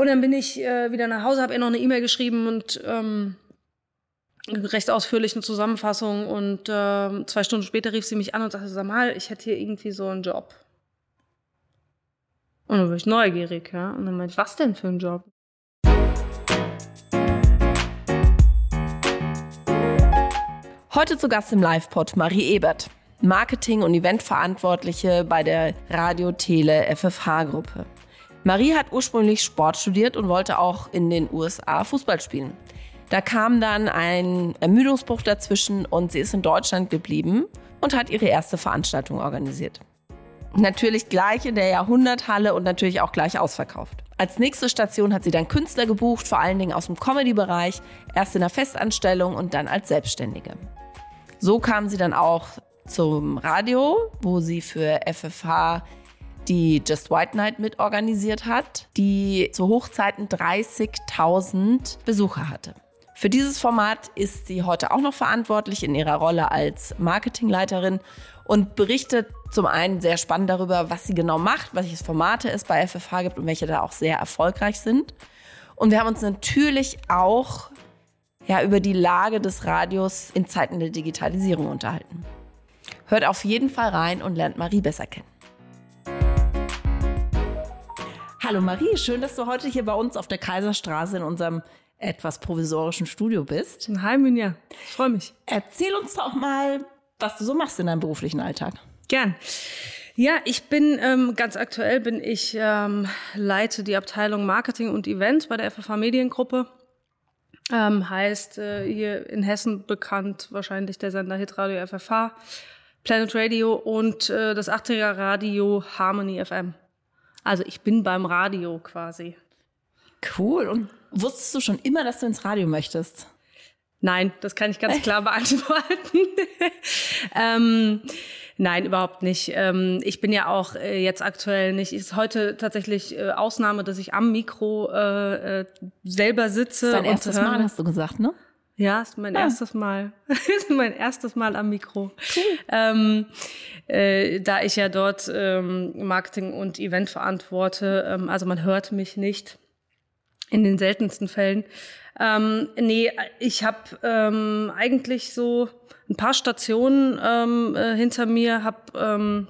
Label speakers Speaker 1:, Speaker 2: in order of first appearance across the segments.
Speaker 1: Und dann bin ich äh, wieder nach Hause, habe ihr noch eine E-Mail geschrieben und ähm, recht ausführlich eine Zusammenfassung. Und äh, zwei Stunden später rief sie mich an und sagte, sag mal, ich hätte hier irgendwie so einen Job. Und dann war ich neugierig, ja. Und dann meinte ich, was denn für ein Job?
Speaker 2: Heute zu Gast im Live-Pod Marie Ebert, Marketing- und Eventverantwortliche bei der Radio-Tele FFH-Gruppe. Marie hat ursprünglich Sport studiert und wollte auch in den USA Fußball spielen. Da kam dann ein Ermüdungsbruch dazwischen und sie ist in Deutschland geblieben und hat ihre erste Veranstaltung organisiert. Natürlich gleich in der Jahrhunderthalle und natürlich auch gleich ausverkauft. Als nächste Station hat sie dann Künstler gebucht, vor allen Dingen aus dem Comedy-Bereich, erst in der Festanstellung und dann als Selbstständige. So kam sie dann auch zum Radio, wo sie für FFH die Just White Night mitorganisiert hat, die zu Hochzeiten 30.000 Besucher hatte. Für dieses Format ist sie heute auch noch verantwortlich in ihrer Rolle als Marketingleiterin und berichtet zum einen sehr spannend darüber, was sie genau macht, welche Formate es bei FFH gibt und welche da auch sehr erfolgreich sind. Und wir haben uns natürlich auch ja, über die Lage des Radios in Zeiten der Digitalisierung unterhalten. Hört auf jeden Fall rein und lernt Marie besser kennen. Hallo Marie, schön, dass du heute hier bei uns auf der Kaiserstraße in unserem etwas provisorischen Studio bist.
Speaker 1: Hi Minja, ich freue mich.
Speaker 2: Erzähl uns doch mal, was du so machst in deinem beruflichen Alltag.
Speaker 1: Gern. Ja, ich bin ähm, ganz aktuell bin ich ähm, leite die Abteilung Marketing und Event bei der FFH Mediengruppe. Ähm, heißt äh, hier in Hessen bekannt wahrscheinlich der Sender Hitradio FFH, Planet Radio und äh, das 80er Radio Harmony FM. Also ich bin beim Radio quasi.
Speaker 2: Cool. Und wusstest du schon immer, dass du ins Radio möchtest?
Speaker 1: Nein, das kann ich ganz klar beantworten. ähm, nein, überhaupt nicht. Ähm, ich bin ja auch äh, jetzt aktuell nicht. Ist heute tatsächlich äh, Ausnahme, dass ich am Mikro äh, äh selber sitze.
Speaker 2: Dein erstes. Mal, hast du gesagt, ne?
Speaker 1: Ja, ist mein ah. erstes Mal. ist mein erstes Mal am Mikro. Cool. Ähm, äh, da ich ja dort ähm, Marketing und Event verantworte, ähm, also man hört mich nicht in den seltensten Fällen. Ähm, nee, ich habe ähm, eigentlich so ein paar Stationen ähm, äh, hinter mir, habe ähm,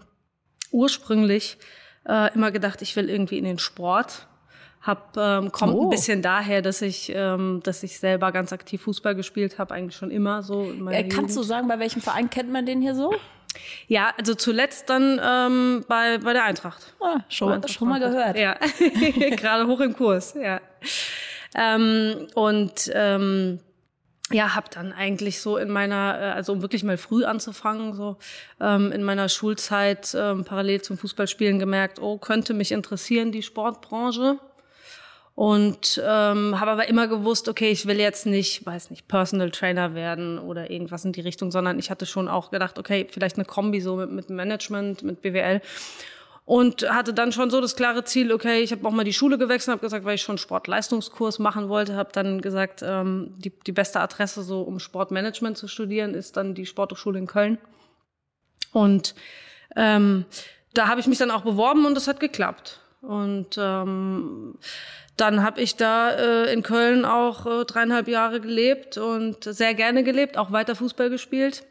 Speaker 1: ursprünglich äh, immer gedacht, ich will irgendwie in den Sport hab, ähm, kommt oh. ein bisschen daher, dass ich, ähm, dass ich selber ganz aktiv Fußball gespielt habe, eigentlich schon immer so.
Speaker 2: In äh, kannst Jugend. du sagen, bei welchem Verein kennt man den hier so?
Speaker 1: Ja, also zuletzt dann ähm, bei, bei der Eintracht.
Speaker 2: Ah, schon, Eintracht schon mal gehört.
Speaker 1: Ja, gerade hoch im Kurs, ja. Ähm, und ähm, ja, habe dann eigentlich so in meiner, äh, also um wirklich mal früh anzufangen, so ähm, in meiner Schulzeit ähm, parallel zum Fußballspielen gemerkt, oh, könnte mich interessieren, die Sportbranche. Und ähm, habe aber immer gewusst, okay, ich will jetzt nicht, weiß nicht, Personal Trainer werden oder irgendwas in die Richtung, sondern ich hatte schon auch gedacht, okay, vielleicht eine Kombi so mit, mit Management, mit BWL. Und hatte dann schon so das klare Ziel, okay, ich habe auch mal die Schule gewechselt, habe gesagt, weil ich schon Sportleistungskurs machen wollte, habe dann gesagt, ähm, die, die beste Adresse so, um Sportmanagement zu studieren, ist dann die Sporthochschule in Köln. Und ähm, da habe ich mich dann auch beworben und es hat geklappt. Und ähm, dann habe ich da äh, in Köln auch äh, dreieinhalb Jahre gelebt und sehr gerne gelebt, auch weiter Fußball gespielt.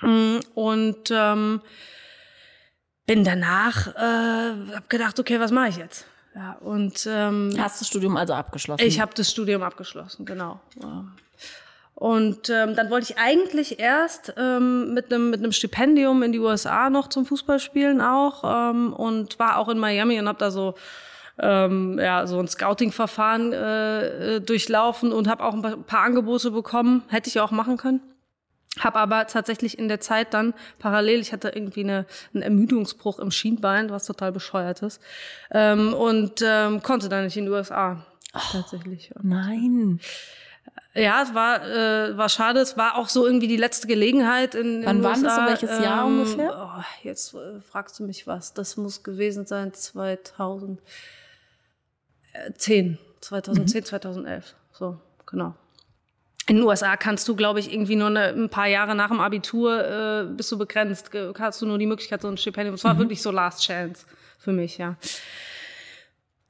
Speaker 1: Mm, und ähm, bin danach, äh, habe gedacht, okay, was mache ich jetzt? Ja, und ähm,
Speaker 2: hast das Studium also abgeschlossen?
Speaker 1: Ich habe das Studium abgeschlossen, genau. Und ähm, dann wollte ich eigentlich erst ähm, mit einem mit einem Stipendium in die USA noch zum Fußballspielen auch ähm, und war auch in Miami und habe da so ähm, ja, so ein Scouting-Verfahren äh, durchlaufen und habe auch ein paar, Angebote bekommen. Hätte ich auch machen können. Hab aber tatsächlich in der Zeit dann parallel, ich hatte irgendwie eine, einen Ermüdungsbruch im Schienbein, was total bescheuert ist, ähm, und ähm, konnte dann nicht in die USA.
Speaker 2: Oh, tatsächlich. Nein.
Speaker 1: Ja, es war, äh, war schade. Es war auch so irgendwie die letzte Gelegenheit in,
Speaker 2: Wann
Speaker 1: in
Speaker 2: war das so? Welches Jahr ähm, ungefähr?
Speaker 1: Oh, jetzt äh, fragst du mich was. Das muss gewesen sein 2000. 10, 2010, mhm. 2011. So, genau. In den USA kannst du, glaube ich, irgendwie nur eine, ein paar Jahre nach dem Abitur äh, bist du begrenzt. Hast du nur die Möglichkeit, so ein Stipendium. Es war mhm. wirklich so Last Chance für mich, ja.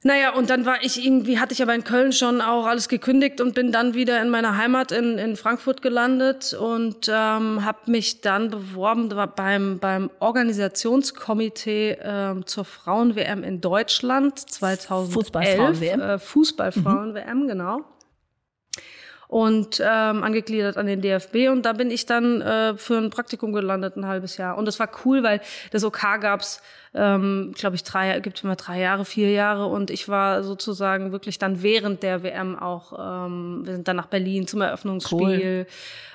Speaker 1: Naja, und dann war ich irgendwie, hatte ich aber in Köln schon auch alles gekündigt und bin dann wieder in meiner Heimat in, in Frankfurt gelandet und ähm, habe mich dann beworben beim, beim Organisationskomitee ähm, zur Frauen-WM in Deutschland 2011.
Speaker 2: Fußballfrauen-WM.
Speaker 1: Äh, Fußballfrauen-WM, mhm. genau und ähm, angegliedert an den DFB und da bin ich dann äh, für ein Praktikum gelandet, ein halbes Jahr. Und das war cool, weil das OK gab's, ähm, glaube ich, drei, gibt immer drei Jahre, vier Jahre und ich war sozusagen wirklich dann während der WM auch, ähm, wir sind dann nach Berlin zum Eröffnungsspiel, cool.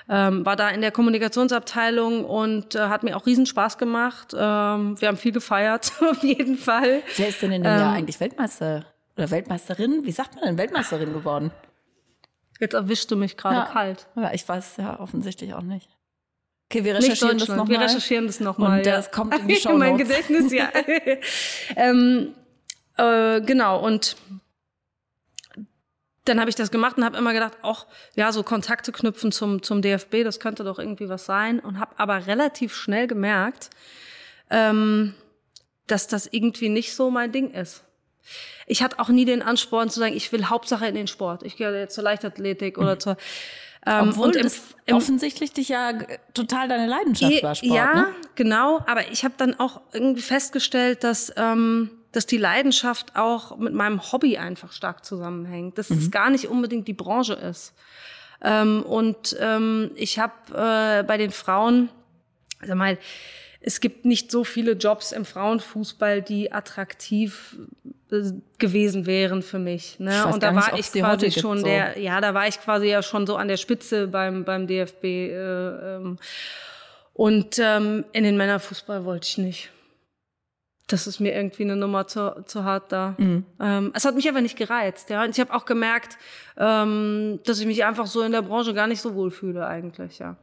Speaker 1: ähm, war da in der Kommunikationsabteilung und äh, hat mir auch riesen Spaß gemacht. Ähm, wir haben viel gefeiert, auf jeden Fall.
Speaker 2: Wer ist denn in dem ähm, Jahr eigentlich Weltmeister oder Weltmeisterin? Wie sagt man denn Weltmeisterin geworden?
Speaker 1: Jetzt erwischst du mich gerade
Speaker 2: ja.
Speaker 1: kalt.
Speaker 2: Ja, ich weiß ja offensichtlich auch nicht. Okay, wir recherchieren das nochmal.
Speaker 1: Wir recherchieren das nochmal.
Speaker 2: Und das kommt in die Show
Speaker 1: Mein Gedächtnis, ja. ähm, äh, genau, und dann habe ich das gemacht und habe immer gedacht, ach, ja, so Kontakte knüpfen zum, zum DFB, das könnte doch irgendwie was sein. Und habe aber relativ schnell gemerkt, ähm, dass das irgendwie nicht so mein Ding ist ich hatte auch nie den Ansporn zu sagen, ich will Hauptsache in den Sport. Ich gehe jetzt zur Leichtathletik oder zur
Speaker 2: ähm, Obwohl und im, im, offensichtlich dich ja total deine Leidenschaft war Sport.
Speaker 1: Ja,
Speaker 2: ne?
Speaker 1: genau. Aber ich habe dann auch irgendwie festgestellt, dass ähm, dass die Leidenschaft auch mit meinem Hobby einfach stark zusammenhängt. Dass mhm. es gar nicht unbedingt die Branche ist. Ähm, und ähm, ich habe äh, bei den Frauen, sag mal, es gibt nicht so viele Jobs im Frauenfußball, die attraktiv gewesen wären für mich. Ne? Und da war nicht, ich quasi schon so. der, ja, da war ich quasi ja schon so an der Spitze beim beim DFB. Äh, ähm, und ähm, in den Männerfußball wollte ich nicht. Das ist mir irgendwie eine Nummer zu, zu hart da. Mhm. Ähm, es hat mich aber nicht gereizt. Ja, und ich habe auch gemerkt, ähm, dass ich mich einfach so in der Branche gar nicht so wohl fühle eigentlich. Ja.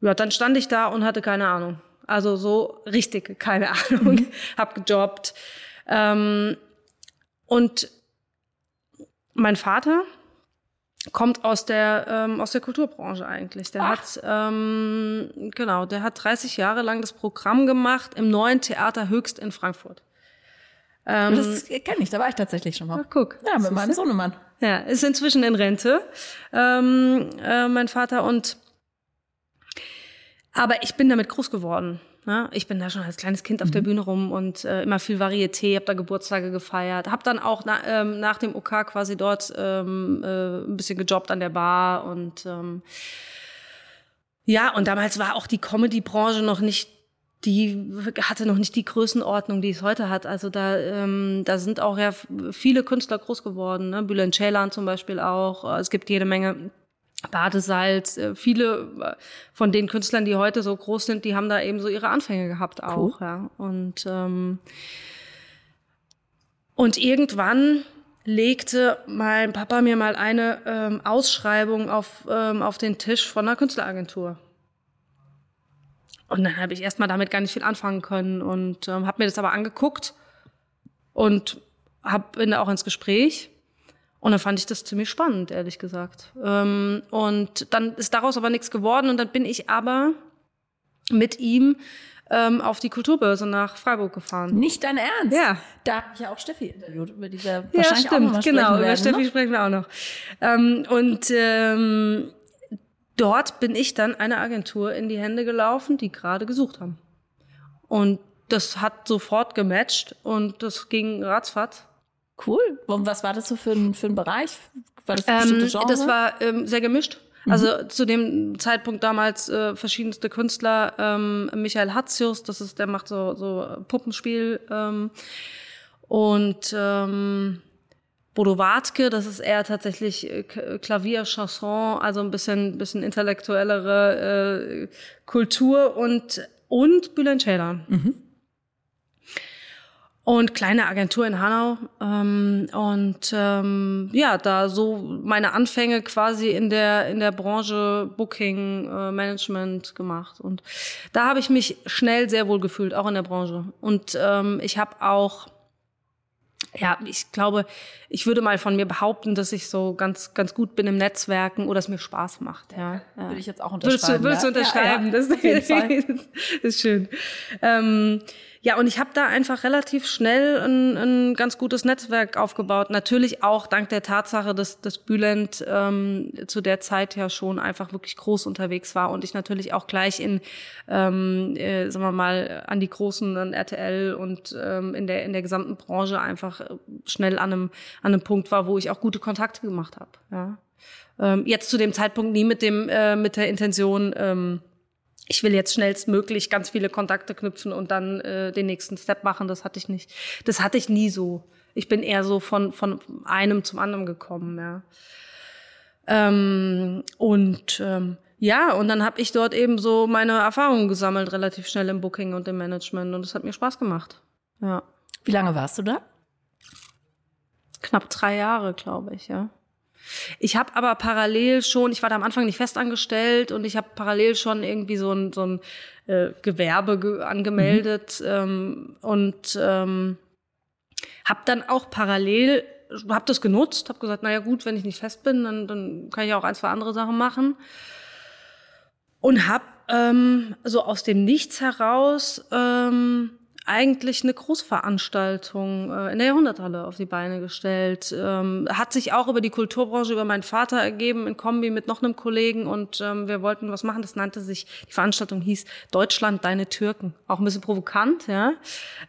Speaker 1: Ja, dann stand ich da und hatte keine Ahnung. Also so richtig keine Ahnung. Mhm. hab gejobbt. Ähm, und mein Vater kommt aus der ähm, aus der Kulturbranche eigentlich. Der Ach. hat ähm, genau, der hat 30 Jahre lang das Programm gemacht im neuen Theater Höchst in Frankfurt.
Speaker 2: Ähm, das kenne ich, da war ich tatsächlich schon mal.
Speaker 1: Ach, guck.
Speaker 2: Ja, mit meinem Sohnemann.
Speaker 1: Ja, ist inzwischen in Rente, ähm, äh, mein Vater und aber ich bin damit groß geworden. Ne? Ich bin da schon als kleines Kind auf der mhm. Bühne rum und äh, immer viel Varieté, habe da Geburtstage gefeiert, habe dann auch na, ähm, nach dem OK quasi dort ähm, äh, ein bisschen gejobbt an der Bar und ähm, ja, und damals war auch die Comedy-Branche noch nicht die hatte noch nicht die Größenordnung, die es heute hat. Also da, ähm, da sind auch ja viele Künstler groß geworden, ne? Bülent Ceylan zum Beispiel auch. Es gibt jede Menge Badesalz, äh, viele äh, von den Künstlern, die heute so groß sind, die haben da eben so ihre Anfänge gehabt auch, cool. ja. Und ähm, und irgendwann legte mein Papa mir mal eine ähm, Ausschreibung auf ähm, auf den Tisch von einer Künstleragentur. Und dann habe ich erstmal damit gar nicht viel anfangen können und ähm, habe mir das aber angeguckt und hab, bin da auch ins Gespräch und dann fand ich das ziemlich spannend, ehrlich gesagt. Ähm, und dann ist daraus aber nichts geworden. Und dann bin ich aber mit ihm ähm, auf die Kulturbörse nach Freiburg gefahren.
Speaker 2: Nicht dein Ernst?
Speaker 1: Ja.
Speaker 2: Da habe ich ja auch Steffi interviewt, über die wir
Speaker 1: ja, wahrscheinlich stimmt, auch noch genau,
Speaker 2: werden,
Speaker 1: über Steffi
Speaker 2: ne?
Speaker 1: sprechen wir auch noch. Ähm, und ähm, dort bin ich dann einer Agentur in die Hände gelaufen, die gerade gesucht haben. Und das hat sofort gematcht und das ging ratzfatz.
Speaker 2: Cool. Und was war das so für ein, für ein Bereich?
Speaker 1: War das ein ähm, Genre? Das war ähm, sehr gemischt. Mhm. Also zu dem Zeitpunkt damals äh, verschiedenste Künstler. Ähm, Michael Hatzius, das ist, der macht so, so Puppenspiel. Ähm, und ähm, Bodo Wartke, das ist eher tatsächlich äh, Klavier, Chanson, also ein bisschen, bisschen intellektuellere äh, Kultur und, und Bülent Ceylan. Mhm und kleine Agentur in Hanau. Ähm, und ähm, ja, da so meine Anfänge quasi in der in der Branche Booking äh, Management gemacht. Und da habe ich mich schnell sehr wohl gefühlt, auch in der Branche. Und ähm, ich habe auch ja, ich glaube, ich würde mal von mir behaupten, dass ich so ganz, ganz gut bin im Netzwerken oder es mir Spaß macht. Ja,
Speaker 2: ja. Würde ich jetzt auch unterschreiben.
Speaker 1: Würdest du, würdest du unterschreiben? Ja, ja, das, das ist schön. Ähm, ja, und ich habe da einfach relativ schnell ein, ein ganz gutes Netzwerk aufgebaut. Natürlich auch dank der Tatsache, dass, dass Bülent ähm, zu der Zeit ja schon einfach wirklich groß unterwegs war und ich natürlich auch gleich in, ähm, äh, sagen wir mal, an die Großen, an RTL und ähm, in, der, in der gesamten Branche einfach schnell an einem, an einem Punkt war, wo ich auch gute Kontakte gemacht habe. Ja. Ähm, jetzt zu dem Zeitpunkt nie mit dem äh, mit der Intention, ähm, ich will jetzt schnellstmöglich ganz viele Kontakte knüpfen und dann äh, den nächsten Step machen. Das hatte ich nicht. Das hatte ich nie so. Ich bin eher so von, von einem zum anderen gekommen, ja. Ähm, und ähm, ja, und dann habe ich dort eben so meine Erfahrungen gesammelt, relativ schnell im Booking und im Management. Und es hat mir Spaß gemacht. Ja.
Speaker 2: Wie lange warst du da?
Speaker 1: Knapp drei Jahre, glaube ich, ja. Ich habe aber parallel schon, ich war da am Anfang nicht festangestellt und ich habe parallel schon irgendwie so ein, so ein äh, Gewerbe ge angemeldet mhm. ähm, und ähm, habe dann auch parallel, habe das genutzt, habe gesagt, naja gut, wenn ich nicht fest bin, dann, dann kann ich auch ein, zwei andere Sachen machen und habe ähm, so aus dem Nichts heraus ähm, eigentlich eine Großveranstaltung äh, in der Jahrhunderthalle auf die Beine gestellt. Ähm, hat sich auch über die Kulturbranche, über meinen Vater ergeben, in Kombi mit noch einem Kollegen und ähm, wir wollten was machen. Das nannte sich, die Veranstaltung hieß Deutschland, deine Türken. Auch ein bisschen provokant, ja.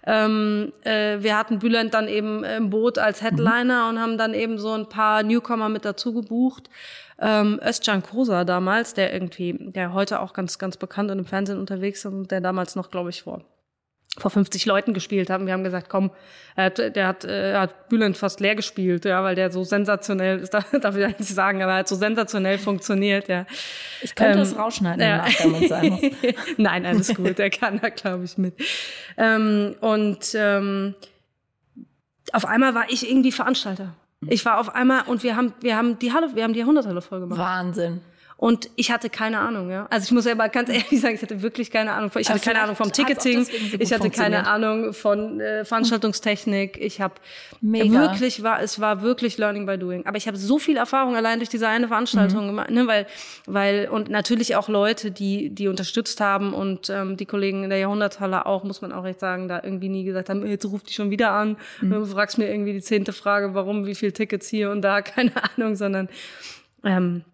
Speaker 1: Ähm, äh, wir hatten Bülent dann eben im Boot als Headliner mhm. und haben dann eben so ein paar Newcomer mit dazu gebucht ähm, Özcan Kosa damals, der irgendwie, der heute auch ganz, ganz bekannt und im Fernsehen unterwegs ist und der damals noch, glaube ich, vor vor 50 Leuten gespielt haben. Wir haben gesagt, komm, er hat, der hat, äh, hat Bülent fast leer gespielt, ja, weil der so sensationell ist, darf ich nicht sagen, aber er hat so sensationell funktioniert, ja.
Speaker 2: Ich könnte ähm, es rausschneiden, ja. wenn sein muss.
Speaker 1: Nein, alles gut, der kann da, glaube ich, mit. Ähm, und ähm, auf einmal war ich irgendwie Veranstalter. Ich war auf einmal und wir haben, wir haben die Halle, wir haben die Jahrhunderthalle voll gemacht.
Speaker 2: Wahnsinn.
Speaker 1: Und ich hatte keine Ahnung, ja. Also ich muss ja mal ganz ehrlich sagen, ich hatte wirklich keine Ahnung. Ich hatte keine Ahnung vom Ticketing, so ich hatte keine Ahnung von äh, Veranstaltungstechnik. Ich habe wirklich war, es war wirklich Learning by Doing. Aber ich habe so viel Erfahrung allein durch diese eine Veranstaltung mhm. gemacht, ne, weil, weil und natürlich auch Leute, die die unterstützt haben und ähm, die Kollegen in der Jahrhunderthalle auch, muss man auch recht sagen, da irgendwie nie gesagt haben, jetzt ruft die schon wieder an, mhm. du fragst mir irgendwie die zehnte Frage, warum, wie viel Tickets hier und da, keine Ahnung, sondern ähm,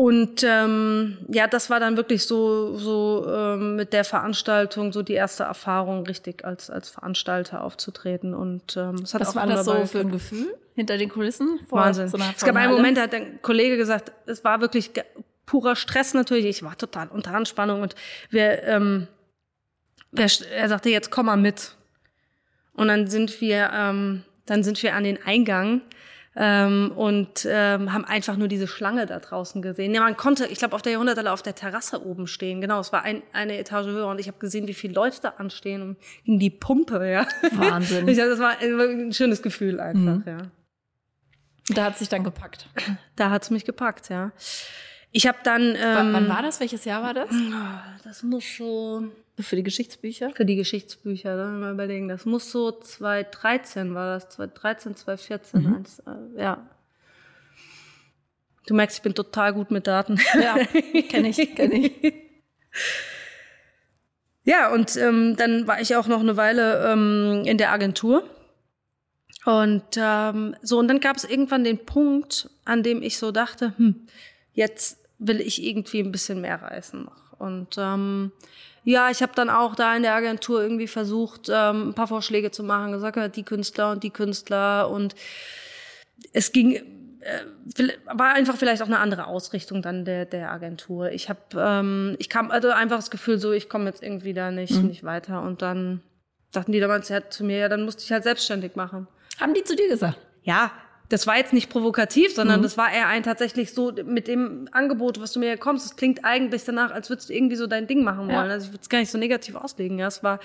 Speaker 1: und ähm, ja, das war dann wirklich so, so ähm, mit der Veranstaltung so die erste Erfahrung, richtig als, als Veranstalter aufzutreten. Und ähm,
Speaker 2: es hat Was auch war das so für ein Gefühl hinter den Kulissen?
Speaker 1: Vor Wahnsinn. So es gab einen Moment, da hat ein Kollege gesagt, es war wirklich purer Stress natürlich. Ich war total unter Anspannung und wir, ähm, wir, er sagte, jetzt komm mal mit. Und dann sind wir, ähm, dann sind wir an den Eingang ähm, und ähm, haben einfach nur diese Schlange da draußen gesehen. Ja, man konnte, ich glaube, auf der Jahrhunderthalle auf der Terrasse oben stehen. Genau, es war ein, eine Etage höher und ich habe gesehen, wie viele Leute da anstehen und in die Pumpe. Ja,
Speaker 2: Wahnsinn.
Speaker 1: ich, das war ein schönes Gefühl einfach. Mhm. Ja.
Speaker 2: Da hat sich dann gepackt.
Speaker 1: Da hat's mich gepackt, ja. Ich habe dann.
Speaker 2: Ähm, wann war das? Welches Jahr war das?
Speaker 1: Das muss so
Speaker 2: für die Geschichtsbücher?
Speaker 1: Für die Geschichtsbücher, dann mal überlegen. Das muss so 2013 war das, 2013, 2014. Mhm. Eins, äh, ja. Du merkst, ich bin total gut mit Daten.
Speaker 2: Ja, kenne ich, kenne ich.
Speaker 1: Ja, und ähm, dann war ich auch noch eine Weile ähm, in der Agentur. Und ähm, so, und dann gab es irgendwann den Punkt, an dem ich so dachte, hm, jetzt will ich irgendwie ein bisschen mehr reisen noch. Und ähm, ja, ich habe dann auch da in der Agentur irgendwie versucht, ähm, ein paar Vorschläge zu machen, gesagt, die Künstler und die Künstler und es ging äh, war einfach vielleicht auch eine andere Ausrichtung dann der der Agentur. Ich habe ähm, ich kam also einfach das Gefühl so, ich komme jetzt irgendwie da nicht mhm. nicht weiter und dann dachten die damals ja zu mir, ja, dann musste ich halt selbstständig machen.
Speaker 2: Haben die zu dir gesagt?
Speaker 1: Ja, das war jetzt nicht provokativ, sondern mhm. das war eher ein tatsächlich so mit dem Angebot, was du mir kommst. Das klingt eigentlich danach, als würdest du irgendwie so dein Ding machen wollen. Ja. Also ich würde es gar nicht so negativ auslegen. Ja, es war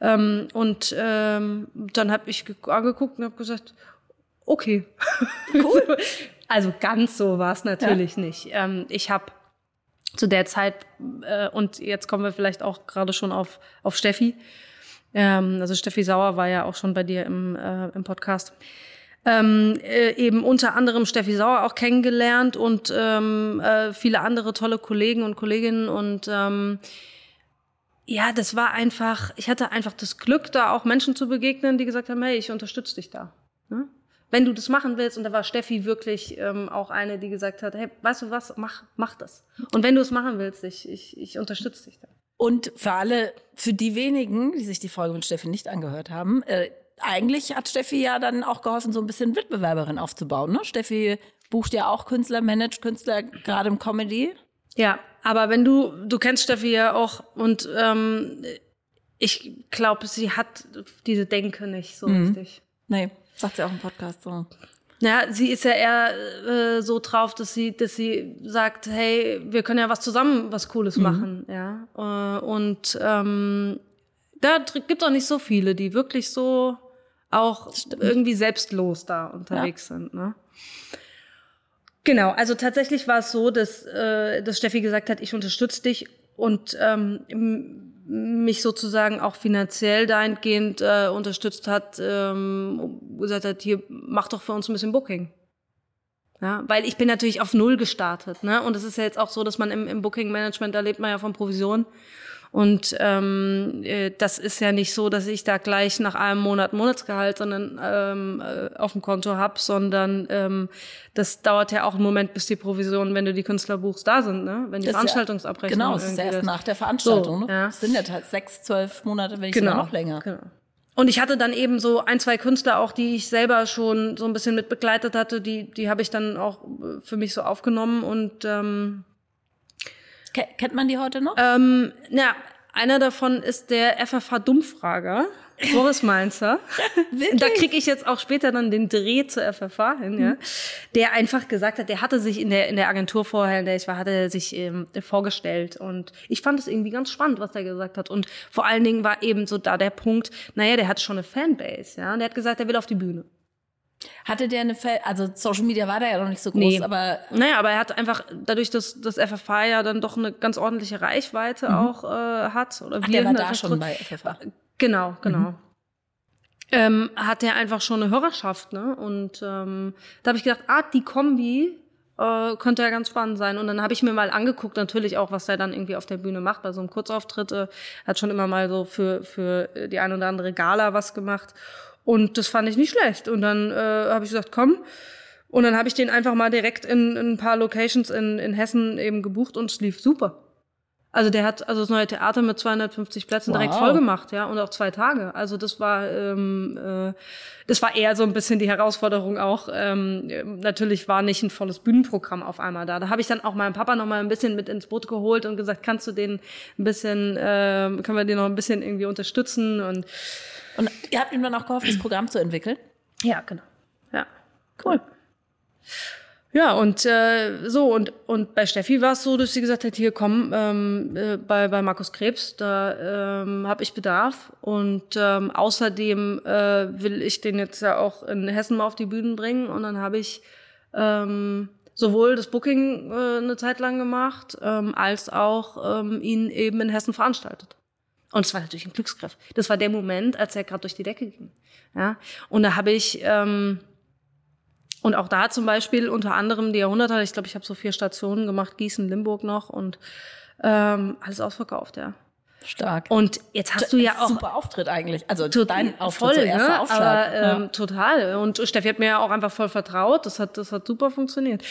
Speaker 1: ähm, und ähm, dann habe ich angeguckt und habe gesagt, okay, cool. also ganz so war es natürlich ja. nicht. Ähm, ich habe zu der Zeit äh, und jetzt kommen wir vielleicht auch gerade schon auf auf Steffi ähm, also Steffi Sauer war ja auch schon bei dir im, äh, im Podcast. Ähm, äh, eben unter anderem Steffi Sauer auch kennengelernt und ähm, äh, viele andere tolle Kollegen und Kolleginnen und ähm, ja, das war einfach, ich hatte einfach das Glück, da auch Menschen zu begegnen, die gesagt haben, hey, ich unterstütze dich da. Ne? Wenn du das machen willst, und da war Steffi wirklich ähm, auch eine, die gesagt hat, hey, weißt du was, mach, mach das. Und wenn du es machen willst, ich, ich, ich unterstütze dich da.
Speaker 2: Und für alle, für die wenigen, die sich die Folge mit Steffi nicht angehört haben, äh, eigentlich hat Steffi ja dann auch geholfen, so ein bisschen Wettbewerberin aufzubauen. Ne? Steffi bucht ja auch Künstler, managt Künstler, gerade im Comedy.
Speaker 1: Ja, aber wenn du, du kennst Steffi ja auch und ähm, ich glaube, sie hat diese Denke nicht so mhm. richtig.
Speaker 2: Nee, sagt sie auch im Podcast so.
Speaker 1: Ja, sie ist ja eher äh, so drauf, dass sie, dass sie sagt, hey, wir können ja was zusammen, was Cooles mhm. machen, ja. Äh, und ähm, da gibt auch nicht so viele, die wirklich so auch Stimmt. irgendwie selbstlos da unterwegs ja. sind. Ne? Genau, also tatsächlich war es so, dass, äh, dass Steffi gesagt hat, ich unterstütze dich und ähm, mich sozusagen auch finanziell dahingehend äh, unterstützt hat, ähm, gesagt hat, hier mach doch für uns ein bisschen Booking. Ja, weil ich bin natürlich auf Null gestartet, ne? Und es ist ja jetzt auch so, dass man im, im Booking Management, da lebt man ja von Provision. Und ähm, äh, das ist ja nicht so, dass ich da gleich nach einem Monat Monatsgehalt sondern, ähm, äh, auf dem Konto hab, sondern ähm, das dauert ja auch einen Moment, bis die Provisionen, wenn du die Künstler buchst, da sind, ne? Wenn die das Veranstaltungsabrechnung.
Speaker 2: Ja, genau, das ist erst nach der Veranstaltung. So, ne? ja. Das sind ja halt sechs, zwölf Monate, wenn ich genau, noch länger. Genau.
Speaker 1: Und ich hatte dann eben so ein, zwei Künstler auch, die ich selber schon so ein bisschen mit begleitet hatte, die, die habe ich dann auch äh, für mich so aufgenommen und ähm,
Speaker 2: Kennt man die heute noch?
Speaker 1: Ähm, ja, einer davon ist der FFH-Dummfrager. Boris Mainzer. da kriege ich jetzt auch später dann den Dreh zur FFH hin, ja. Der einfach gesagt hat, der hatte sich in der, in der Agentur vorher, in der ich war, hatte er sich ähm, vorgestellt. Und ich fand es irgendwie ganz spannend, was er gesagt hat. Und vor allen Dingen war eben so da der Punkt, naja, der hat schon eine Fanbase, ja. Und der hat gesagt, er will auf die Bühne.
Speaker 2: Hatte der eine, Fel also Social Media war da ja noch nicht so groß,
Speaker 1: nee.
Speaker 2: aber.
Speaker 1: Naja, aber er hat einfach, dadurch, dass das FFH ja dann doch eine ganz ordentliche Reichweite mhm. auch äh, hat. Oder
Speaker 2: Ach, wir der war da schon bei FFH.
Speaker 1: Genau, genau. Mhm. Ähm, hat er einfach schon eine Hörerschaft, ne? Und ähm, da habe ich gedacht, ah, die Kombi äh, könnte ja ganz spannend sein. Und dann habe ich mir mal angeguckt, natürlich auch, was er dann irgendwie auf der Bühne macht bei so einem Kurzauftritt. Äh, hat schon immer mal so für, für die ein oder andere Gala was gemacht. Und das fand ich nicht schlecht. Und dann äh, habe ich gesagt, komm. Und dann habe ich den einfach mal direkt in, in ein paar Locations in, in Hessen eben gebucht und es lief super. Also der hat also das neue Theater mit 250 Plätzen wow. direkt voll gemacht, ja, und auch zwei Tage. Also das war ähm, äh, das war eher so ein bisschen die Herausforderung auch. Ähm, natürlich war nicht ein volles Bühnenprogramm auf einmal da. Da habe ich dann auch meinen Papa noch mal ein bisschen mit ins Boot geholt und gesagt, kannst du den ein bisschen, äh, können wir den noch ein bisschen irgendwie unterstützen und
Speaker 2: und ihr habt ihm dann auch geholfen, das Programm zu entwickeln?
Speaker 1: Ja, genau. Ja. Cool. Ja, und äh, so, und, und bei Steffi war es so, dass sie gesagt hat, hier komm, ähm, äh, bei, bei Markus Krebs, da ähm, habe ich Bedarf. Und ähm, außerdem äh, will ich den jetzt ja auch in Hessen mal auf die Bühnen bringen. Und dann habe ich ähm, sowohl das Booking äh, eine Zeit lang gemacht, ähm, als auch ähm, ihn eben in Hessen veranstaltet. Und es war natürlich ein Glücksgriff. Das war der Moment, als er gerade durch die Decke ging. Ja? Und da habe ich, ähm, und auch da zum Beispiel unter anderem die Jahrhunderter, ich glaube, ich habe so vier Stationen gemacht, Gießen, Limburg noch und ähm, alles ausverkauft, ja.
Speaker 2: Stark.
Speaker 1: Und jetzt hast du ja auch
Speaker 2: super Auftritt eigentlich. Also
Speaker 1: dein Auftritt, voll, ne? Aufschlag. Aber, ähm, ja. Total. Und Steffi hat mir ja auch einfach voll vertraut. Das hat, das hat super funktioniert.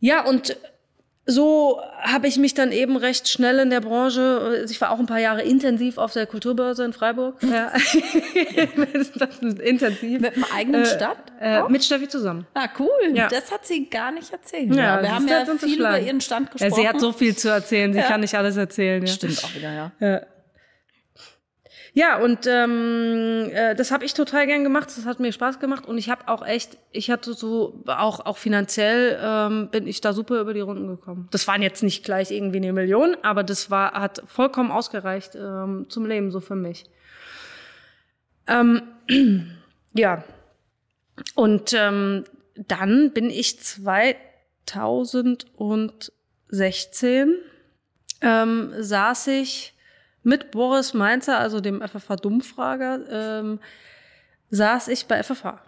Speaker 1: Ja, und so habe ich mich dann eben recht schnell in der Branche, also ich war auch ein paar Jahre intensiv auf der Kulturbörse in Freiburg. Ja. intensiv.
Speaker 2: Mit einem eigenen Stand?
Speaker 1: Äh, mit Steffi zusammen.
Speaker 2: Ah, cool. Ja. Das hat sie gar nicht erzählt. Ja, wir haben ja viel über ihren Stand gesprochen.
Speaker 1: Ja, sie hat so viel zu erzählen, sie kann nicht alles erzählen.
Speaker 2: Stimmt auch wieder, ja. Ja.
Speaker 1: Und ähm, äh, das habe ich total gern gemacht. Das hat mir Spaß gemacht und ich habe auch echt, ich hatte so auch auch finanziell ähm, bin ich da super über die Runden gekommen. Das waren jetzt nicht gleich irgendwie eine Million, aber das war hat vollkommen ausgereicht ähm, zum Leben so für mich. Ähm, ja, und ähm, dann bin ich 2016 ähm, saß ich mit Boris Mainzer, also dem FFH-Dummfrager, ähm, saß ich bei FFH.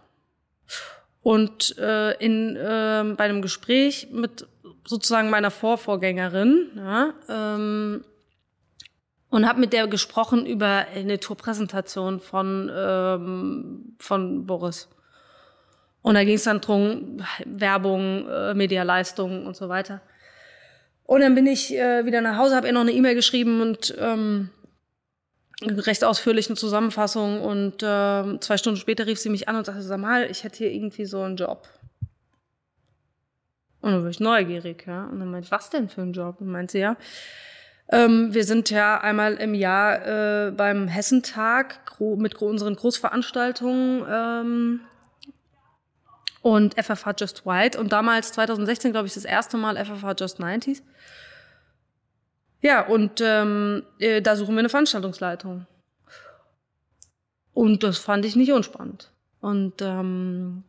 Speaker 1: Und äh, in, äh, bei einem Gespräch mit sozusagen meiner Vorvorgängerin, ja, ähm, und habe mit der gesprochen über eine Tourpräsentation von, ähm, von Boris. Und da ging es dann drum, Werbung, äh, Medialeistung und so weiter. Und dann bin ich äh, wieder nach Hause, habe ihr noch eine E-Mail geschrieben und ähm, recht ausführlich eine Zusammenfassung. Und äh, zwei Stunden später rief sie mich an und sagte, sag mal, ich hätte hier irgendwie so einen Job. Und dann war ich neugierig, ja. Und dann meinte ich, was denn für ein Job? Und meinte sie, ja, ähm, wir sind ja einmal im Jahr äh, beim Hessentag mit unseren Großveranstaltungen ähm, und FFH Just White. Und damals, 2016, glaube ich, das erste Mal FFH Just 90s. Ja, und ähm, äh, da suchen wir eine Veranstaltungsleitung. Und das fand ich nicht unspannend. Und ähm,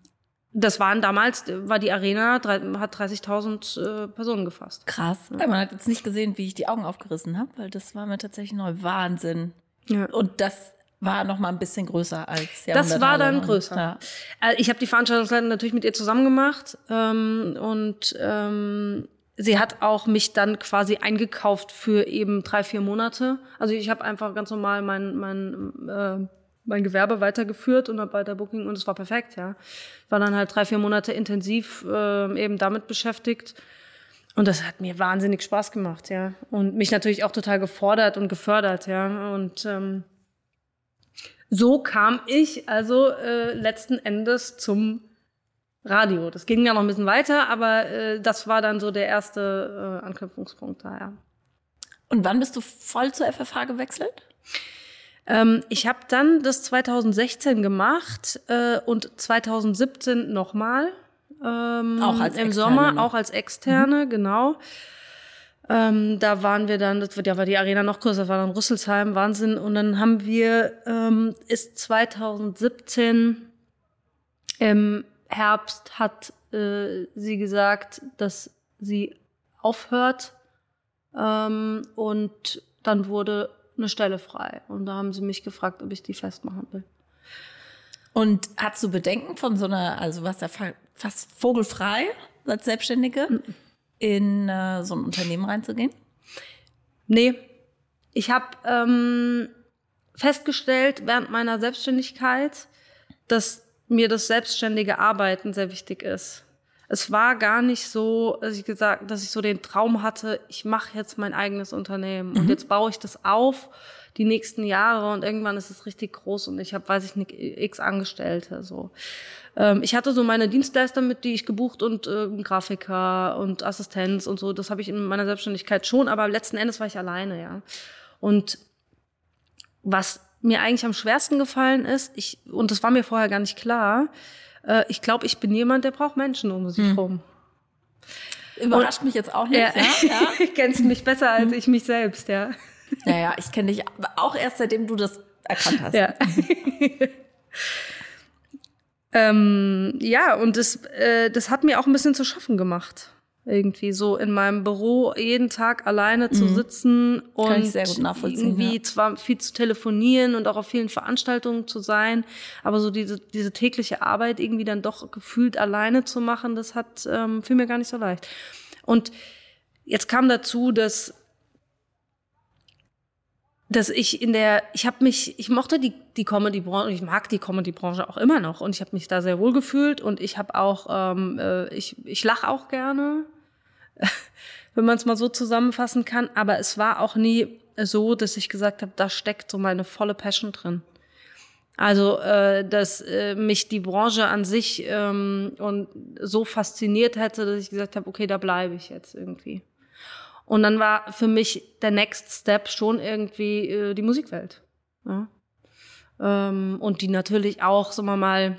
Speaker 1: das waren damals, war die Arena, hat 30.000 äh, Personen gefasst.
Speaker 2: Krass. Ja. Man hat jetzt nicht gesehen, wie ich die Augen aufgerissen habe, weil das war mir tatsächlich neu. Wahnsinn. Ja. Und das war noch mal ein bisschen größer als
Speaker 1: Das war dann größer. Ja. Äh, ich habe die Veranstaltungsleitung natürlich mit ihr zusammen gemacht ähm, und ähm, sie hat auch mich dann quasi eingekauft für eben drei vier Monate. Also ich habe einfach ganz normal mein mein äh, mein Gewerbe weitergeführt und habe weiter Booking und es war perfekt, ja. Ich war dann halt drei vier Monate intensiv äh, eben damit beschäftigt. Und das hat mir wahnsinnig Spaß gemacht, ja. Und mich natürlich auch total gefordert und gefördert, ja. Und ähm, so kam ich also äh, letzten Endes zum Radio. Das ging ja noch ein bisschen weiter, aber äh, das war dann so der erste äh, Anknüpfungspunkt da, ja.
Speaker 2: Und wann bist du voll zur FFH gewechselt?
Speaker 1: Ähm, ich habe dann das 2016 gemacht äh, und 2017 nochmal. Ähm, auch als Im Externe Sommer, auch als Externe, mhm. genau. Ähm, da waren wir dann, das wird ja war die Arena noch größer, war dann Rüsselsheim, Wahnsinn. Und dann haben wir, ähm, ist 2017 im Herbst hat äh, sie gesagt, dass sie aufhört. Ähm, und dann wurde eine Stelle frei. Und da haben sie mich gefragt, ob ich die festmachen will.
Speaker 2: Und hast du Bedenken von so einer, also was ja fast vogelfrei als Selbstständige? Mhm in äh, so ein Unternehmen reinzugehen?
Speaker 1: Nee. Ich habe ähm, festgestellt während meiner Selbstständigkeit, dass mir das selbstständige Arbeiten sehr wichtig ist. Es war gar nicht so, dass ich gesagt, dass ich so den Traum hatte, ich mache jetzt mein eigenes Unternehmen mhm. und jetzt baue ich das auf die nächsten Jahre und irgendwann ist es richtig groß und ich habe, weiß ich nicht, x Angestellte so. Ähm, ich hatte so meine Dienstleister, mit die ich gebucht und äh, Grafiker und Assistenz und so. Das habe ich in meiner Selbstständigkeit schon, aber letzten Endes war ich alleine, ja. Und was mir eigentlich am schwersten gefallen ist, ich, und das war mir vorher gar nicht klar, äh, ich glaube, ich bin jemand, der braucht Menschen um sich hm. rum.
Speaker 2: Überrascht und, mich jetzt auch nicht. Ja,
Speaker 1: ja, ja. kennst mich besser als ich mich selbst, ja.
Speaker 2: Naja, ich kenne dich auch erst seitdem du das erkannt hast.
Speaker 1: Ja. Ähm, ja, und das, äh, das hat mir auch ein bisschen zu schaffen gemacht. Irgendwie so in meinem Büro jeden Tag alleine zu mhm. sitzen und irgendwie ja. zwar viel zu telefonieren und auch auf vielen Veranstaltungen zu sein, aber so diese, diese tägliche Arbeit irgendwie dann doch gefühlt alleine zu machen, das hat ähm, fiel mir gar nicht so leicht. Und jetzt kam dazu, dass dass ich in der, ich habe mich, ich mochte die, die Comedy-Branche, ich mag die Comedy-Branche auch immer noch und ich habe mich da sehr wohl gefühlt und ich habe auch, ähm, äh, ich, ich lache auch gerne, wenn man es mal so zusammenfassen kann, aber es war auch nie so, dass ich gesagt habe, da steckt so meine volle Passion drin. Also, äh, dass äh, mich die Branche an sich ähm, und so fasziniert hätte, dass ich gesagt habe, okay, da bleibe ich jetzt irgendwie. Und dann war für mich der Next Step schon irgendwie äh, die Musikwelt. Ja. Ähm, und die natürlich auch, sagen wir mal,